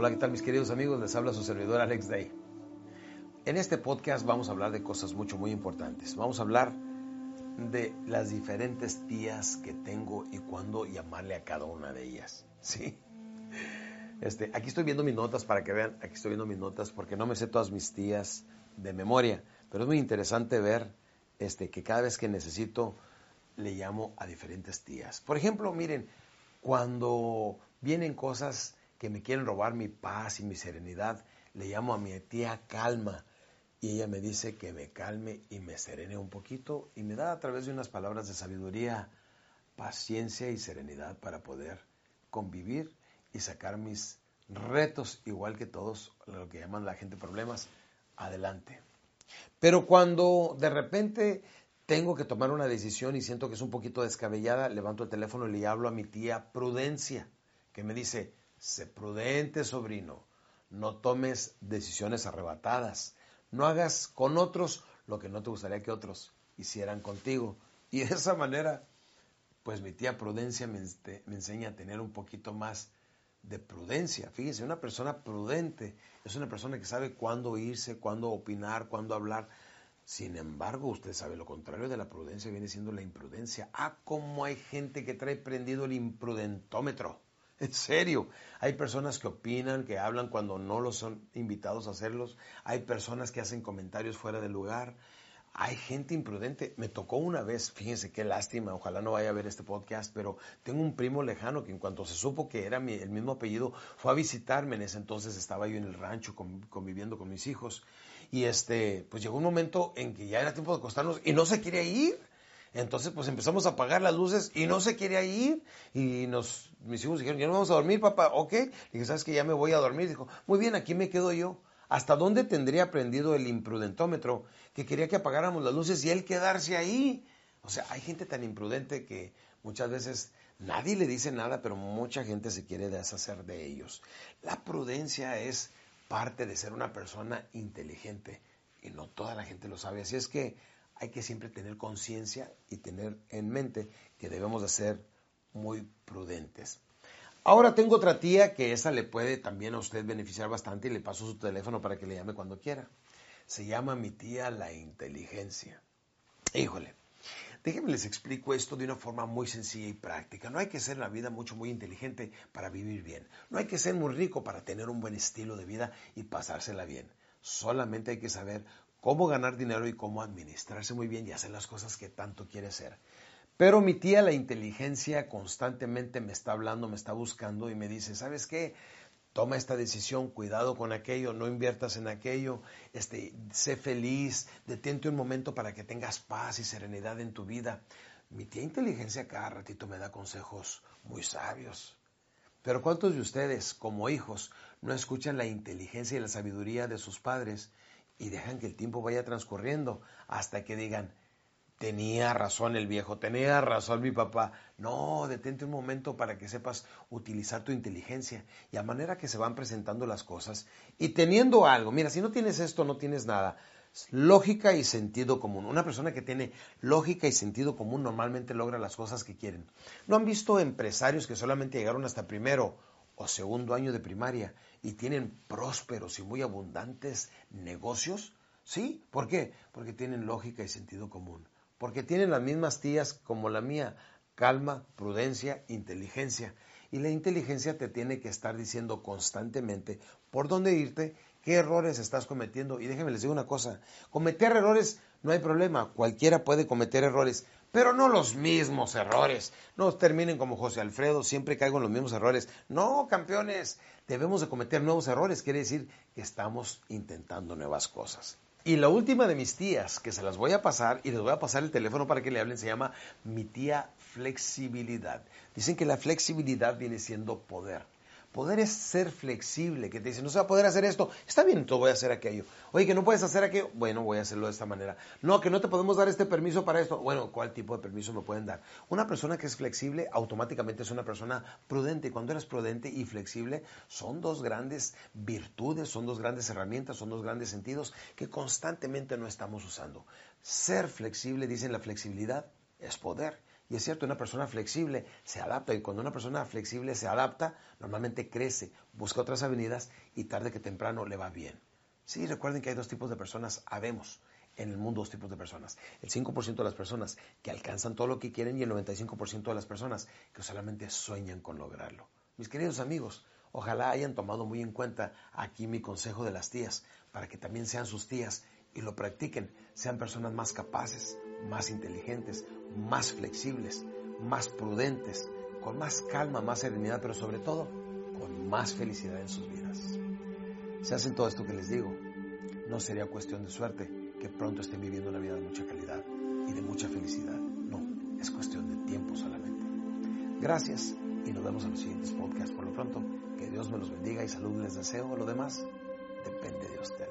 Hola, ¿qué tal mis queridos amigos? Les habla su servidor Alex Day. En este podcast vamos a hablar de cosas mucho, muy importantes. Vamos a hablar de las diferentes tías que tengo y cuándo llamarle a cada una de ellas. ¿Sí? Este, aquí estoy viendo mis notas para que vean, aquí estoy viendo mis notas porque no me sé todas mis tías de memoria, pero es muy interesante ver este, que cada vez que necesito le llamo a diferentes tías. Por ejemplo, miren, cuando vienen cosas que me quieren robar mi paz y mi serenidad, le llamo a mi tía Calma y ella me dice que me calme y me serene un poquito y me da a través de unas palabras de sabiduría, paciencia y serenidad para poder convivir y sacar mis retos, igual que todos, lo que llaman la gente problemas, adelante. Pero cuando de repente tengo que tomar una decisión y siento que es un poquito descabellada, levanto el teléfono y le hablo a mi tía Prudencia, que me dice, sé prudente, sobrino, no tomes decisiones arrebatadas, no hagas con otros lo que no te gustaría que otros hicieran contigo. Y de esa manera, pues mi tía Prudencia me, me enseña a tener un poquito más de prudencia. Fíjese, una persona prudente es una persona que sabe cuándo irse, cuándo opinar, cuándo hablar. Sin embargo, usted sabe, lo contrario de la prudencia viene siendo la imprudencia. Ah, cómo hay gente que trae prendido el imprudentómetro. En serio, hay personas que opinan, que hablan cuando no los son invitados a hacerlos. Hay personas que hacen comentarios fuera de lugar. Hay gente imprudente. Me tocó una vez, fíjense qué lástima, ojalá no vaya a ver este podcast, pero tengo un primo lejano que en cuanto se supo que era el mismo apellido, fue a visitarme. En ese entonces estaba yo en el rancho conviviendo con mis hijos. Y este, pues llegó un momento en que ya era tiempo de acostarnos y no se quería ir. Entonces, pues empezamos a apagar las luces y no se quería ir. Y nos, mis hijos dijeron, ya no vamos a dormir, papá. Ok. Le dije, ¿sabes que Ya me voy a dormir. Dijo, muy bien, aquí me quedo yo. ¿Hasta dónde tendría prendido el imprudentómetro que quería que apagáramos las luces y él quedarse ahí? O sea, hay gente tan imprudente que muchas veces nadie le dice nada, pero mucha gente se quiere deshacer de ellos. La prudencia es parte de ser una persona inteligente y no toda la gente lo sabe. Así es que hay que siempre tener conciencia y tener en mente que debemos de ser muy prudentes. Ahora tengo otra tía que esa le puede también a usted beneficiar bastante y le paso su teléfono para que le llame cuando quiera. Se llama mi tía la inteligencia. Híjole, déjenme les explico esto de una forma muy sencilla y práctica. No hay que ser en la vida mucho, muy inteligente para vivir bien. No hay que ser muy rico para tener un buen estilo de vida y pasársela bien. Solamente hay que saber cómo ganar dinero y cómo administrarse muy bien y hacer las cosas que tanto quiere hacer. Pero mi tía, la inteligencia, constantemente me está hablando, me está buscando y me dice, ¿sabes qué? Toma esta decisión, cuidado con aquello, no inviertas en aquello, este, sé feliz, detente un momento para que tengas paz y serenidad en tu vida. Mi tía inteligencia cada ratito me da consejos muy sabios. Pero ¿cuántos de ustedes, como hijos, no escuchan la inteligencia y la sabiduría de sus padres y dejan que el tiempo vaya transcurriendo hasta que digan, tenía razón el viejo, tenía razón mi papá. No, detente un momento para que sepas utilizar tu inteligencia y a manera que se van presentando las cosas y teniendo algo, mira, si no tienes esto, no tienes nada. Lógica y sentido común. Una persona que tiene lógica y sentido común normalmente logra las cosas que quieren. ¿No han visto empresarios que solamente llegaron hasta primero o segundo año de primaria y tienen prósperos y muy abundantes negocios? ¿Sí? ¿Por qué? Porque tienen lógica y sentido común. Porque tienen las mismas tías como la mía, calma, prudencia, inteligencia. Y la inteligencia te tiene que estar diciendo constantemente por dónde irte, qué errores estás cometiendo. Y déjenme les digo una cosa, cometer errores no hay problema, cualquiera puede cometer errores, pero no los mismos errores. No terminen como José Alfredo, siempre caigo en los mismos errores. No, campeones, debemos de cometer nuevos errores, quiere decir que estamos intentando nuevas cosas. Y la última de mis tías, que se las voy a pasar y les voy a pasar el teléfono para que le hablen, se llama mi tía flexibilidad. Dicen que la flexibilidad viene siendo poder. Poder es ser flexible, que te dice, no se va a poder hacer esto, está bien, tú voy a hacer aquello. Oye, que no puedes hacer aquello, bueno, voy a hacerlo de esta manera. No, que no te podemos dar este permiso para esto, bueno, ¿cuál tipo de permiso me pueden dar? Una persona que es flexible automáticamente es una persona prudente. Cuando eres prudente y flexible, son dos grandes virtudes, son dos grandes herramientas, son dos grandes sentidos que constantemente no estamos usando. Ser flexible, dicen la flexibilidad, es poder. Y es cierto, una persona flexible se adapta y cuando una persona flexible se adapta, normalmente crece, busca otras avenidas y tarde que temprano le va bien. Sí, recuerden que hay dos tipos de personas, habemos en el mundo dos tipos de personas. El 5% de las personas que alcanzan todo lo que quieren y el 95% de las personas que solamente sueñan con lograrlo. Mis queridos amigos, ojalá hayan tomado muy en cuenta aquí mi consejo de las tías, para que también sean sus tías y lo practiquen, sean personas más capaces, más inteligentes, más flexibles, más prudentes, con más calma, más serenidad, pero sobre todo con más felicidad en sus vidas. Si hacen todo esto que les digo, no sería cuestión de suerte que pronto estén viviendo una vida de mucha calidad y de mucha felicidad. No, es cuestión de tiempo solamente. Gracias y nos vemos en los siguientes podcasts. Por lo pronto, que Dios me los bendiga y salud les deseo. Lo demás depende de ustedes.